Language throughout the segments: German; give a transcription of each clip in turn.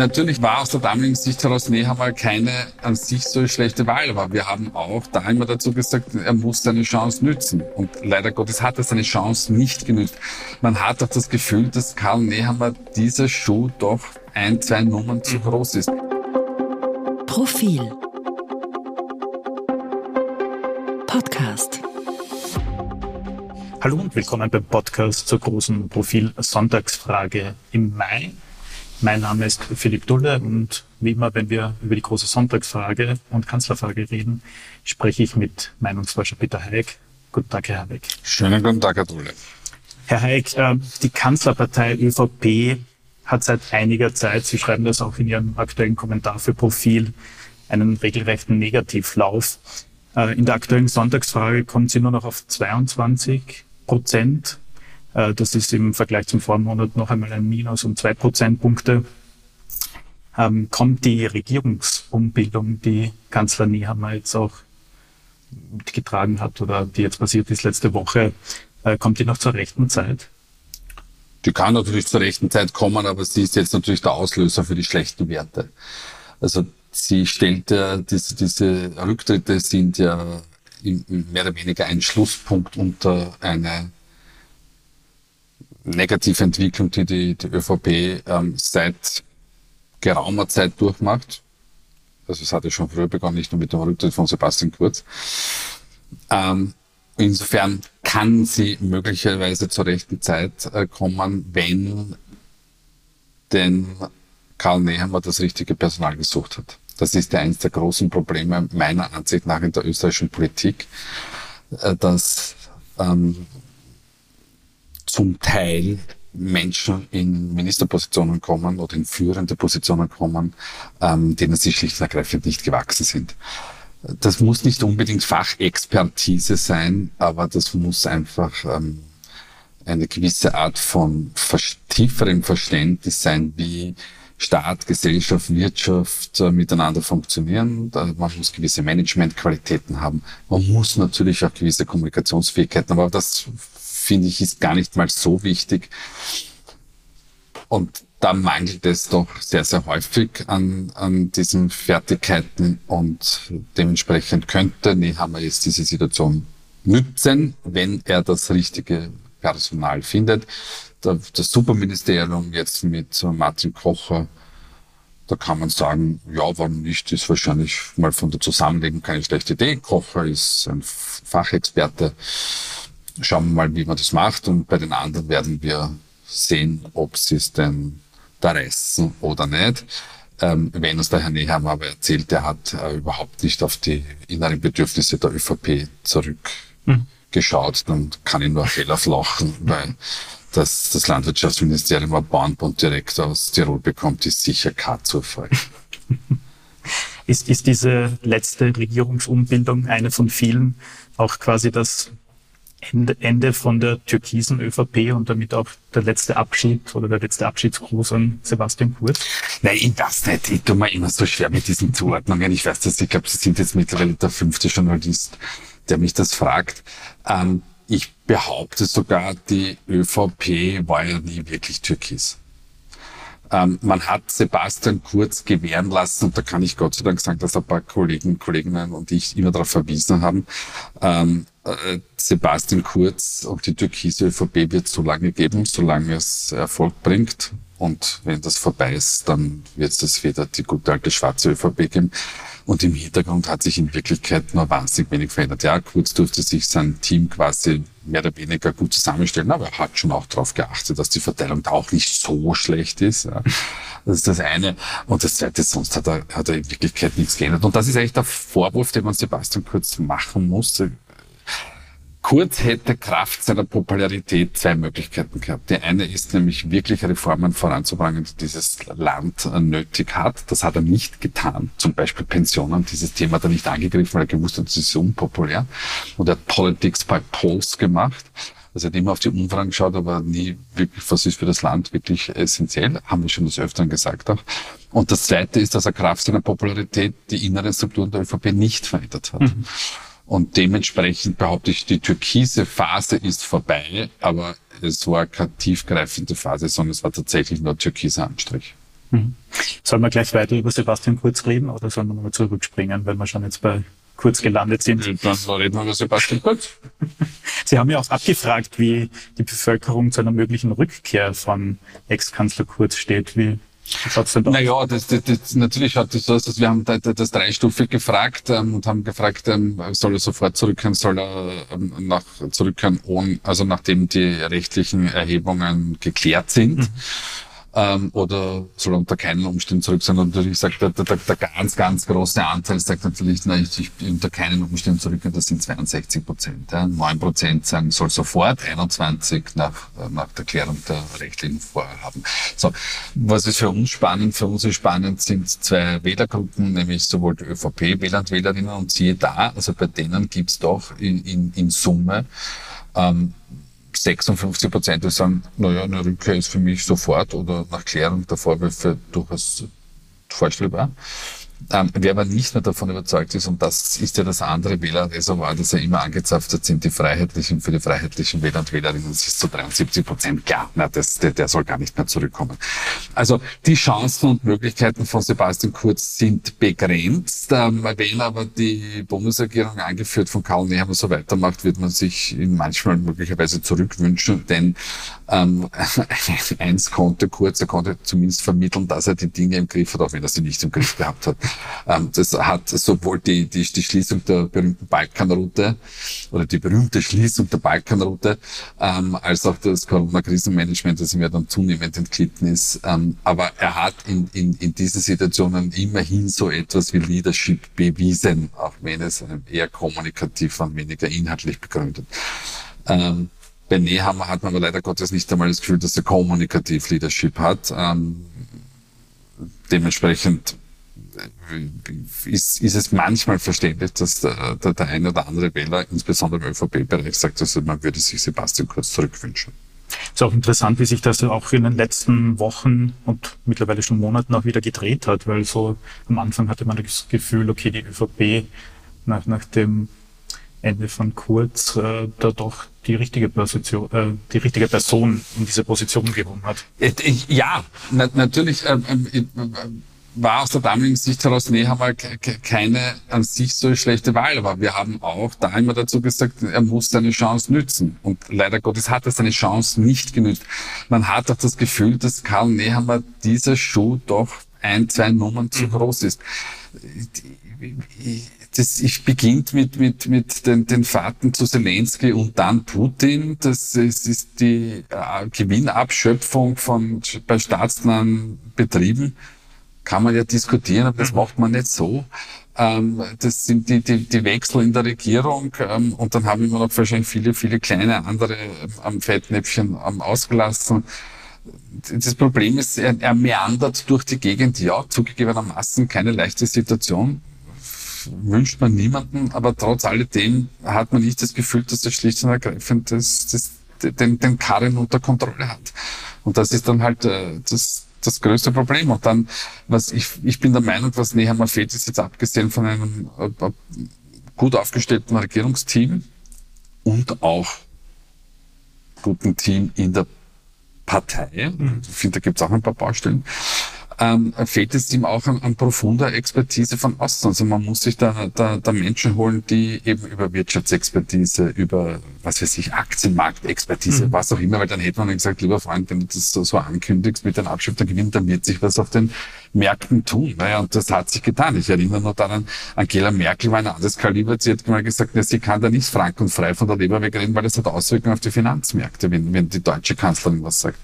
Natürlich war aus der damaligen Sicht heraus Nehammer keine an sich so schlechte Wahl, aber wir haben auch da immer dazu gesagt, er muss seine Chance nützen. Und leider Gottes hat er seine Chance nicht genützt. Man hat auch das Gefühl, dass Karl Nehammer dieser Schuh doch ein, zwei Nummern zu groß ist. Profil Podcast Hallo und willkommen beim Podcast zur großen Profil Sonntagsfrage im Mai. Mein Name ist Philipp Dulle und wie immer, wenn wir über die große Sonntagsfrage und Kanzlerfrage reden, spreche ich mit Meinungsforscher Peter Haig. Guten Tag, Herr Haig. Schönen guten Tag, Herr Dulle. Herr Haig, äh, die Kanzlerpartei ÖVP hat seit einiger Zeit, Sie schreiben das auch in Ihrem aktuellen Kommentar für Profil, einen regelrechten Negativlauf. Äh, in der aktuellen Sonntagsfrage kommt sie nur noch auf 22 Prozent. Äh, das ist im Vergleich zum Vormonat noch einmal ein Minus um zwei Prozentpunkte. Ähm, kommt die Regierungsumbildung, die Kanzler Nehammer jetzt auch mitgetragen hat oder die jetzt passiert ist letzte Woche, äh, kommt die noch zur rechten Zeit? Die kann natürlich zur rechten Zeit kommen, aber sie ist jetzt natürlich der Auslöser für die schlechten Werte. Also sie stellt ja, diese, diese Rücktritte sind ja mehr oder weniger ein Schlusspunkt unter eine negative Entwicklung, die die, die ÖVP ähm, seit geraumer Zeit durchmacht. Also es hatte schon früher begonnen, nicht nur mit dem Rücktritt von Sebastian Kurz. Ähm, insofern kann sie möglicherweise zur rechten Zeit äh, kommen, wenn denn Karl Nehammer das richtige Personal gesucht hat. Das ist ja eines der großen Probleme meiner Ansicht nach in der österreichischen Politik, äh, dass ähm, zum Teil Menschen in Ministerpositionen kommen oder in führende Positionen kommen, ähm, denen sie schlicht und ergreifend nicht gewachsen sind. Das muss nicht unbedingt Fachexpertise sein, aber das muss einfach ähm, eine gewisse Art von tieferem Verständnis sein, wie Staat, Gesellschaft, Wirtschaft äh, miteinander funktionieren. Da, man muss gewisse Managementqualitäten haben. Man muss natürlich auch gewisse Kommunikationsfähigkeiten haben, aber das finde ich ist gar nicht mal so wichtig. Und da mangelt es doch sehr, sehr häufig an, an diesen Fertigkeiten und dementsprechend könnte Nehammer jetzt diese Situation nützen, wenn er das richtige Personal findet das Superministerium jetzt mit Martin Kocher, da kann man sagen, ja, warum nicht, ist wahrscheinlich mal von der Zusammenlegung keine schlechte Idee. Kocher ist ein Fachexperte. Schauen wir mal, wie man das macht. Und bei den anderen werden wir sehen, ob sie es denn da reißen oder nicht. Ähm, wenn uns der Herr Nehammer aber erzählt, er hat äh, überhaupt nicht auf die inneren Bedürfnisse der ÖVP zurückgeschaut, mhm. dann kann ich nur heller flachen, weil dass das Landwirtschaftsministerium ein Bauernbund direkt aus Tirol bekommt, ist sicher kein Zufall. ist, ist diese letzte Regierungsumbildung eine von vielen auch quasi das Ende, Ende von der türkisen ÖVP und damit auch der letzte Abschied oder der letzte Abschiedsgruß an Sebastian Kurz? Nein, ich weiß nicht. Ich tue mir immer so schwer mit diesen Zuordnungen. Ich weiß dass ich glaube, Sie sind jetzt mittlerweile der fünfte Journalist, der mich das fragt. Ähm, ich behaupte sogar, die ÖVP war ja nie wirklich türkis. Ähm, man hat Sebastian Kurz gewähren lassen und da kann ich Gott sei Dank sagen, dass ein paar Kollegen, Kolleginnen und ich immer darauf verwiesen haben. Ähm, äh, Sebastian Kurz und die türkise ÖVP wird so lange geben, solange es Erfolg bringt. Und wenn das vorbei ist, dann wird es wieder die gute alte schwarze ÖVP geben. Und im Hintergrund hat sich in Wirklichkeit nur wahnsinnig wenig verändert. Ja, Kurz durfte sich sein Team quasi mehr oder weniger gut zusammenstellen, aber er hat schon auch darauf geachtet, dass die Verteilung da auch nicht so schlecht ist. Ja. Das ist das eine. Und das zweite, sonst hat er, hat er in Wirklichkeit nichts geändert. Und das ist eigentlich der Vorwurf, den man Sebastian Kurz machen muss. Kurz hätte Kraft seiner Popularität zwei Möglichkeiten gehabt. Die eine ist nämlich wirklich Reformen voranzubringen, die dieses Land nötig hat. Das hat er nicht getan. Zum Beispiel Pensionen. Dieses Thema hat er nicht angegriffen, weil er gewusst hat, das ist unpopulär. Und er hat Politics by Polls gemacht. Also er hat immer auf die Umfragen geschaut, aber nie wirklich, was ist für das Land wirklich essentiell, haben wir schon des Öfteren gesagt auch. Und das Zweite ist, dass er Kraft seiner Popularität die inneren Strukturen der ÖVP nicht verändert hat. Mhm. Und dementsprechend behaupte ich, die türkise Phase ist vorbei, aber es war keine tiefgreifende Phase, sondern es war tatsächlich nur türkiser Anstrich. Mhm. Sollen wir gleich weiter über Sebastian Kurz reden oder sollen wir nochmal zurückspringen, wenn wir schon jetzt bei Kurz gelandet sind? Dann reden wir über Sebastian Kurz. Sie haben ja auch abgefragt, wie die Bevölkerung zu einer möglichen Rückkehr von Ex-Kanzler Kurz steht. Wie aus? Naja, das, das, das, natürlich hat das so, dass wir haben das, dreistufig gefragt ähm, und haben gefragt, ähm, soll er sofort zurückkehren, soll er ähm, nach, zurückkehren, ohne, also nachdem die rechtlichen Erhebungen geklärt sind. Ähm, oder soll er unter keinen Umständen zurück sein. Und natürlich sagt der, der, der ganz, ganz große Anteil sagt natürlich, na, ich, ich bin unter keinen Umständen zurück, das sind 62 Prozent. Ja. 9 Prozent sagen, soll sofort, 21 nach, nach der Klärung der rechtlichen Vorhaben. So, was ist für uns spannend? Für uns ist spannend sind zwei Wählergruppen, nämlich sowohl die ÖVP-Wähler und Wählerinnen und siehe da, also bei denen gibt's doch in, in, in Summe ähm, 56 Prozent, sagen, naja, eine Rückkehr ist für mich sofort oder nach Klärung der Vorwürfe durchaus vorstellbar. Ähm, wer aber nicht mehr davon überzeugt ist, und das ist ja das andere Wählerreservoir, das ja immer angezapft hat, sind die Freiheitlichen, für die freiheitlichen Wähler und Wählerinnen, das ist zu 73 Prozent klar, na, das, der, der soll gar nicht mehr zurückkommen. Also die Chancen und Möglichkeiten von Sebastian Kurz sind begrenzt. Ähm, wenn aber die Bundesregierung angeführt von Karl Nehammer so weitermacht, wird man sich ihn manchmal möglicherweise zurückwünschen, denn ähm, eins konnte Kurz, er konnte zumindest vermitteln, dass er die Dinge im Griff hat, auch wenn er sie nicht im Griff gehabt hat. Ähm, das hat sowohl die, die, die Schließung der berühmten Balkanroute oder die berühmte Schließung der Balkanroute ähm, als auch das Corona-Krisenmanagement, das ihm ja dann zunehmend entglitten ist. Ähm, aber er hat in, in, in diesen Situationen immerhin so etwas wie Leadership bewiesen, auch wenn es eher kommunikativ und weniger inhaltlich begründet. Ähm, bei Nehammer hat man aber leider Gottes nicht einmal das Gefühl, dass er kommunikativ Leadership hat. Ähm, dementsprechend ist, ist es manchmal verständlich, dass der, der, der eine oder andere Wähler, insbesondere im ÖVP-Bereich, sagt, also man würde sich Sebastian Kurz zurückwünschen. ist auch interessant, wie sich das auch in den letzten Wochen und mittlerweile schon Monaten auch wieder gedreht hat, weil so am Anfang hatte man das Gefühl, okay, die ÖVP nach, nach dem Ende von Kurz äh, da doch die richtige Position, äh, die richtige Person in diese Position gewonnen hat. Äh, Ja, na, natürlich ähm, ähm, war aus der damaligen Sicht heraus Nehammer keine an sich so schlechte Wahl, aber wir haben auch da immer dazu gesagt, er muss seine Chance nützen. Und leider Gottes hat er seine Chance nicht genützt. Man hat auch das Gefühl, dass Karl Nehammer dieser Schuh doch ein, zwei Nummern zu groß ist. Das ich beginnt mit, mit, mit den, den Fahrten zu Zelensky und dann Putin. Das ist, ist die äh, Gewinnabschöpfung von, bei staatsnahen Betrieben kann man ja diskutieren, aber das macht man nicht so. Ähm, das sind die, die, die Wechsel in der Regierung ähm, und dann haben wir noch wahrscheinlich viele, viele kleine andere am Fettnäpfchen ähm, ausgelassen. Das Problem ist, er, er meandert durch die Gegend, ja, zugegebenermaßen keine leichte Situation wünscht man niemanden, aber trotz alledem hat man nicht das Gefühl, dass er schlicht und ergreifend das, das, den, den Karren unter Kontrolle hat. Und das ist dann halt äh, das, das größte Problem. Und dann, was ich, ich bin der Meinung, was näher mal fehlt, ist jetzt abgesehen von einem äh, äh, gut aufgestellten Regierungsteam und auch guten Team in der Partei. Ich finde, da gibt es auch ein paar Baustellen ähm, fehlt es ihm auch an, an profunder Expertise von außen. Also man muss sich da, da, da Menschen holen, die eben über Wirtschaftsexpertise, über, was weiß ich, Aktienmarktexpertise, mhm. was auch immer, weil dann hätte man gesagt, lieber Freund, wenn du das so, so ankündigst mit den Abschöpftergewinnen, dann wird sich was auf den Märkten tun. Naja, und das hat sich getan. Ich erinnere noch daran, Angela Merkel war ein anderes Kaliber. Sie hat mal gesagt, ja, sie kann da nicht frank und frei von der Leber wegreden, weil es hat Auswirkungen auf die Finanzmärkte, wenn, wenn die deutsche Kanzlerin was sagt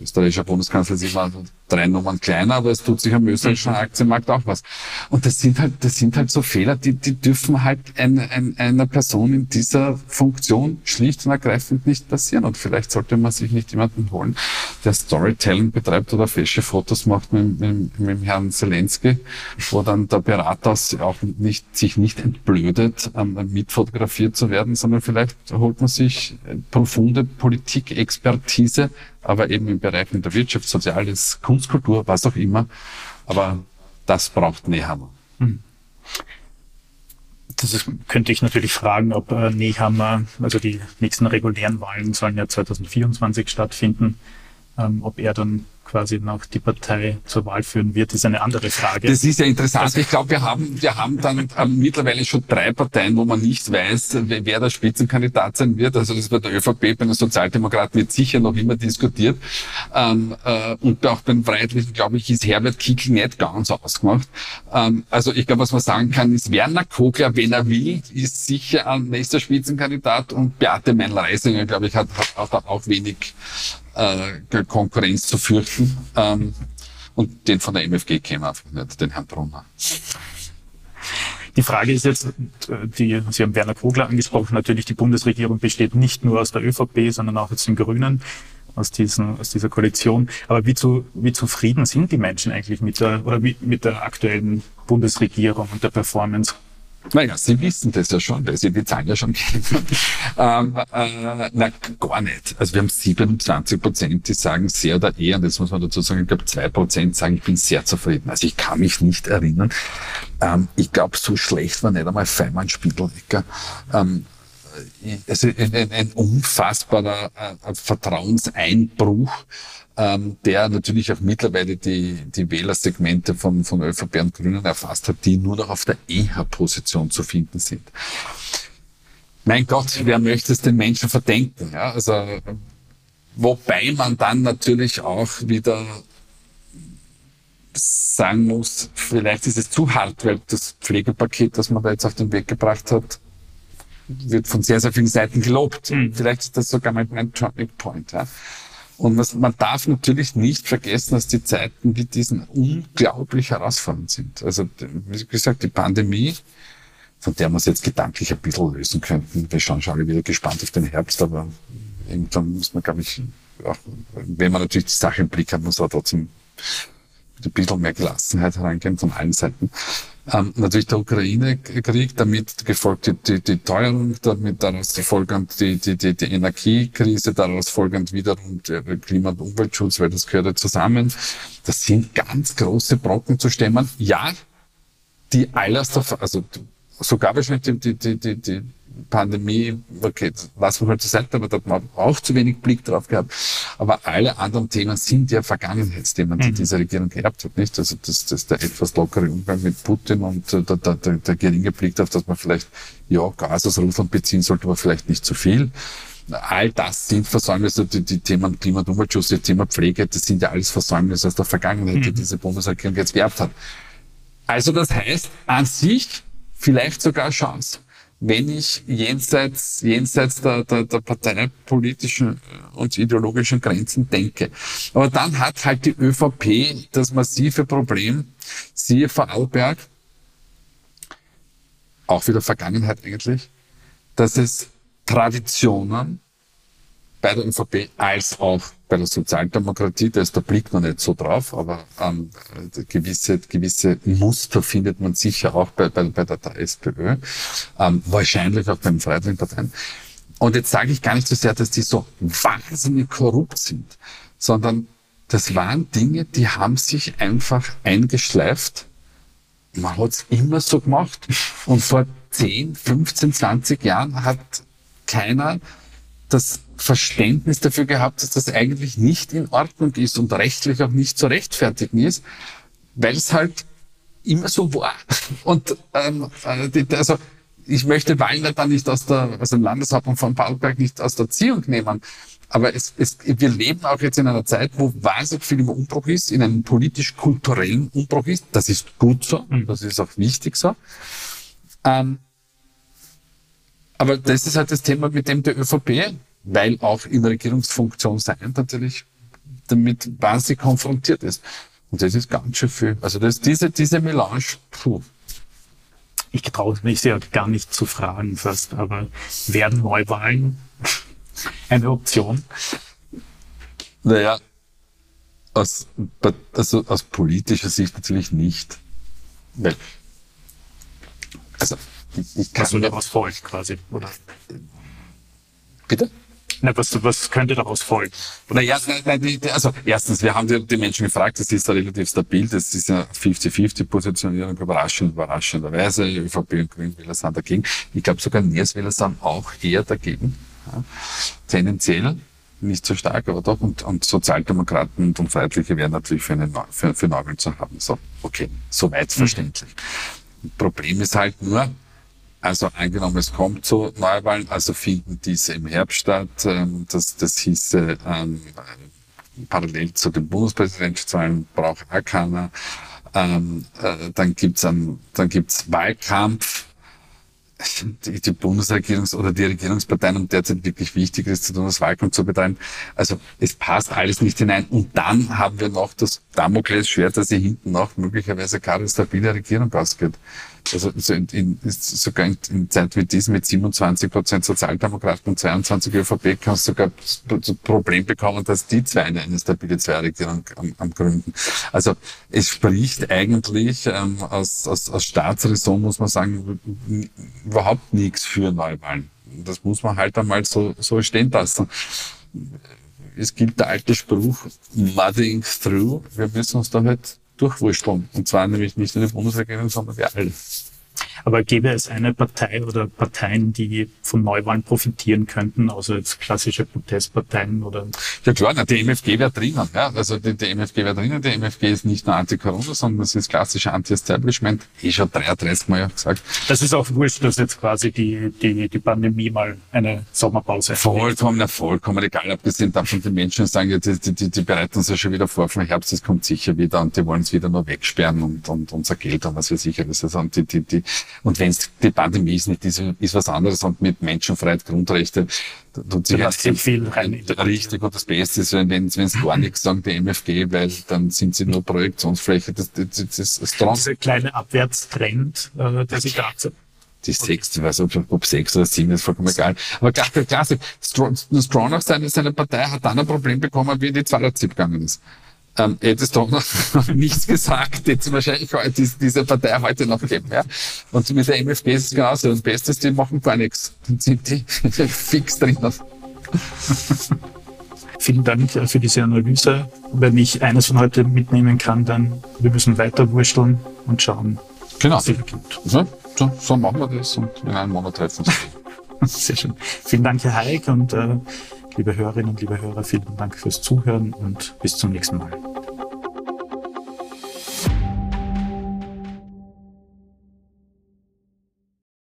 österreichischer Bundeskanzler ist immer drei Nummern kleiner, aber es tut sich am österreichischen mhm. Aktienmarkt auch was. Und das sind halt, das sind halt so Fehler, die, die dürfen halt ein, ein, einer Person in dieser Funktion schlicht und ergreifend nicht passieren. Und vielleicht sollte man sich nicht jemanden holen, der Storytelling betreibt oder fesche Fotos macht mit, mit, mit Herrn Zelensky, wo dann der Berater auch nicht, sich nicht entblödet, ähm, mitfotografiert zu werden, sondern vielleicht holt man sich profunde Politikexpertise aber eben im Bereich der Wirtschaft, Soziales, Kunstkultur, was auch immer. Aber das braucht Nehammer. Hm. Das ist, könnte ich natürlich fragen, ob äh, Nehammer, also die nächsten regulären Wahlen sollen ja 2024 stattfinden, ähm, ob er dann quasi noch die Partei zur Wahl führen wird, ist eine andere Frage. Das ist ja interessant. Also ich glaube, wir haben, wir haben dann äh, mittlerweile schon drei Parteien, wo man nicht weiß, wer, der Spitzenkandidat sein wird. Also das bei der ÖVP, bei den Sozialdemokraten wird sicher noch immer diskutiert. Ähm, äh, und auch beim Freiheitlichen, glaube ich, ist Herbert Kickl nicht ganz ausgemacht. Ähm, also ich glaube, was man sagen kann, ist Werner Kogler, wenn er will, ist sicher ein nächster Spitzenkandidat und Beate Meinl-Reisinger, glaube ich, hat, hat, hat auch wenig äh, Konkurrenz zu fürchten. Ähm, und den von der MFG käme einfach nicht, den Herrn Brunner. Die Frage ist jetzt, die, Sie haben Werner Kogler angesprochen, natürlich die Bundesregierung besteht nicht nur aus der ÖVP, sondern auch aus den Grünen, aus, diesen, aus dieser Koalition. Aber wie, zu, wie zufrieden sind die Menschen eigentlich mit der, oder wie, mit der aktuellen Bundesregierung und der Performance? Naja, Sie wissen das ja schon, weil Sie die Zahlen ja schon kennen. ähm, äh, na, gar nicht. Also wir haben 27 Prozent, die sagen sehr oder eher, und das muss man dazu sagen, ich glaube zwei Prozent sagen, ich bin sehr zufrieden. Also ich kann mich nicht erinnern. Ähm, ich glaube, so schlecht war nicht einmal Feimann Spiedelegger. Ähm, also ein, ein, ein unfassbarer äh, Vertrauenseinbruch ähm, der natürlich auch mittlerweile die, die Wählersegmente von, von ÖVP und Grünen erfasst hat, die nur noch auf der EH-Position zu finden sind. Mein Gott, wer möchte es den Menschen verdenken? Ja? Also, wobei man dann natürlich auch wieder sagen muss, vielleicht ist es zu hart, weil das Pflegepaket, das man da jetzt auf den Weg gebracht hat, wird von sehr, sehr vielen Seiten gelobt. Mhm. Vielleicht ist das sogar mein Turning Point. Ja? Und man darf natürlich nicht vergessen, dass die Zeiten wie diesen unglaublich herausfordernd sind. Also, wie gesagt, die Pandemie, von der wir uns jetzt gedanklich ein bisschen lösen könnten. Wir schauen schon alle wieder gespannt auf den Herbst, aber irgendwann muss man, glaube ich, auch, wenn man natürlich die Sache im Blick hat, muss man trotzdem ein bisschen mehr Gelassenheit herangehen von allen Seiten. Ähm, natürlich der Ukraine-Krieg, damit gefolgt die, die, die Teuerung, damit daraus folgend die, die, die, die Energiekrise, daraus folgend wiederum der Klima- und Umweltschutz, weil das gehört ja zusammen. Das sind ganz große Brocken zu stemmen. Ja, die alles, also sogar wahrscheinlich die, die, die, die Pandemie, okay, lassen wir halt zur Seite, aber da hat man auch zu wenig Blick drauf gehabt. Aber alle anderen Themen sind ja Vergangenheitsthemen, die mhm. diese Regierung gehabt hat, nicht? Also das, das der etwas lockere Umgang mit Putin und der, der, der, der geringe Blick darauf, dass man vielleicht, ja, Gas aus Russland beziehen sollte, aber vielleicht nicht zu viel. All das sind Versäumnisse, die, die Themen Klima- und Umweltschutz, das Thema Pflege, das sind ja alles Versäumnisse aus der Vergangenheit, die mhm. diese Bundesregierung jetzt geerbt hat. Also das heißt, an sich vielleicht sogar Chance wenn ich jenseits, jenseits der, der, der parteipolitischen und ideologischen Grenzen denke. Aber dann hat halt die ÖVP das massive Problem, siehe Vorarlberg, auch wieder Vergangenheit eigentlich, dass es Traditionen bei der ÖVP als auch bei der Sozialdemokratie, da ist der Blick noch nicht so drauf, aber ähm, gewisse, gewisse Muster findet man sicher auch bei, bei, bei der, der SPÖ, ähm, wahrscheinlich auch beim Freiheitlichen Parteien. Und jetzt sage ich gar nicht so sehr, dass die so wahnsinnig korrupt sind, sondern das waren Dinge, die haben sich einfach eingeschleift. Man hat es immer so gemacht. Und vor 10, 15, 20 Jahren hat keiner das Verständnis dafür gehabt, dass das eigentlich nicht in Ordnung ist und rechtlich auch nicht zu rechtfertigen ist, weil es halt immer so war. Und ähm, äh, also ich möchte Wallner da nicht aus der, also im Landeshauptmann von Paulberg nicht aus der Erziehung nehmen. Aber es, es, wir leben auch jetzt in einer Zeit, wo wahnsinnig viel im Umbruch ist, in einem politisch-kulturellen Umbruch ist. Das ist gut so, mhm. das ist auch wichtig so. Ähm, aber das ist halt das Thema, mit dem der ÖVP, weil auch in Regierungsfunktion sein, natürlich damit wahnsinnig konfrontiert ist. Und das ist ganz schön viel. Also das, diese, diese Melange, puh. Ich traue mich ja gar nicht zu fragen fast, aber werden Neuwahlen eine Option? Naja, aus, also aus politischer Sicht natürlich nicht. Weil, also ich, kann was soll daraus folgen quasi, oder? Bitte? Na, was, was könnte daraus folgen? Naja, nein, nein, also erstens, wir haben die, die Menschen gefragt, das ist ja relativ stabil, das ist ja 50-50-Positionierung, überraschend, überraschenderweise, ÖVP und Grünwähler sind dagegen. Ich glaube sogar Nierswähler sind auch eher dagegen, ja, tendenziell. nicht so stark, aber doch. Und, und Sozialdemokraten und Freiheitliche wären natürlich für, eine, für, für Neuwahlen zu haben. So, okay, soweit mhm. verständlich. Problem ist halt nur, also angenommen, es kommt zu Neuwahlen, also finden diese im Herbst statt. Ähm, das, das hieße ähm, parallel zu den Bundespräsidentschaftswahlen braucht auch keiner. Ähm, äh, dann gibt's einen, dann gibt's Wahlkampf die, die Bundesregierungs- oder die Regierungsparteien um derzeit wirklich wichtig ist, zu tun, das Wahlkampf zu betreiben. Also es passt alles nicht hinein. Und dann haben wir noch das Damoklesschwert, dass hier hinten noch möglicherweise keine stabile Regierung ausgeht. Also so in, in, sogar in, in Zeit wie diesen mit 27 Prozent Sozialdemokraten und 22 ÖVP kannst du sogar das Problem bekommen, dass die zwei eine, stabile Zweierregierung am, am gründen. Also es spricht eigentlich ähm, aus, aus, aus Staatsräson, muss man sagen, überhaupt nichts für Neuwahlen. Das muss man halt einmal so, so stehen lassen. Es gibt der alte Spruch, mudding through. Wir müssen uns da halt durchwurschteln. Und zwar nämlich nicht nur die Bundesregierung, sondern wir alle. Aber gäbe es eine Partei oder Parteien, die von Neuwahlen profitieren könnten, also jetzt klassische Protestparteien oder? Ja klar, na, die MFG wäre drinnen. Ja. Also die, die MFG wäre drinnen. Die MFG ist nicht nur Anti-Corona, sondern es ist klassische Anti-Establishment. Eh schon 33 Mal gesagt. Das ist auch wurscht, dass jetzt quasi die, die, die Pandemie mal eine Sommerpause. Vollkommen, vollkommen egal. Abgesehen davon, die Menschen sagen, ja, die, die, die bereiten uns ja schon wieder vor vom Herbst, es kommt sicher wieder und die wollen es wieder nur wegsperren und, und unser Geld und was wir sicher. Das ist, und die, die, die, und wenn es die Pandemie ist nicht, ist, ist was anderes und mit Menschenfreiheit, Grundrechte tut sich halt viel rein. Richtig und das Beste ist, wenn es gar nichts sagen, die MFG, weil dann sind sie nur Projektionsfläche. Das, das, das, das, das Dieser kleine Abwärtstrend, äh, der sich da die sechs, ich weiß nicht, ob sechs oder sieben ist vollkommen egal. Aber klasse, klasse. Stronach, seine, seine Partei hat dann ein Problem bekommen, wie in die 210 gegangen ist ähm, hättest doch noch nichts gesagt, hätte es wahrscheinlich heute diese Partei heute noch geben. Ja? Und mit der MFG ist es genauso. Und Bestes, die machen gar nichts. Dann sind die fix drinnen. Vielen Dank äh, für diese Analyse. Wenn ich eines von heute mitnehmen kann, dann wir müssen weiter wursteln und schauen, genau. was sich ergibt. So, so, so machen wir das und in einem Monat treffen wir uns. Sehr schön. Vielen Dank, Herr Heik, und äh, liebe Hörerinnen und liebe Hörer, vielen Dank fürs Zuhören und bis zum nächsten Mal.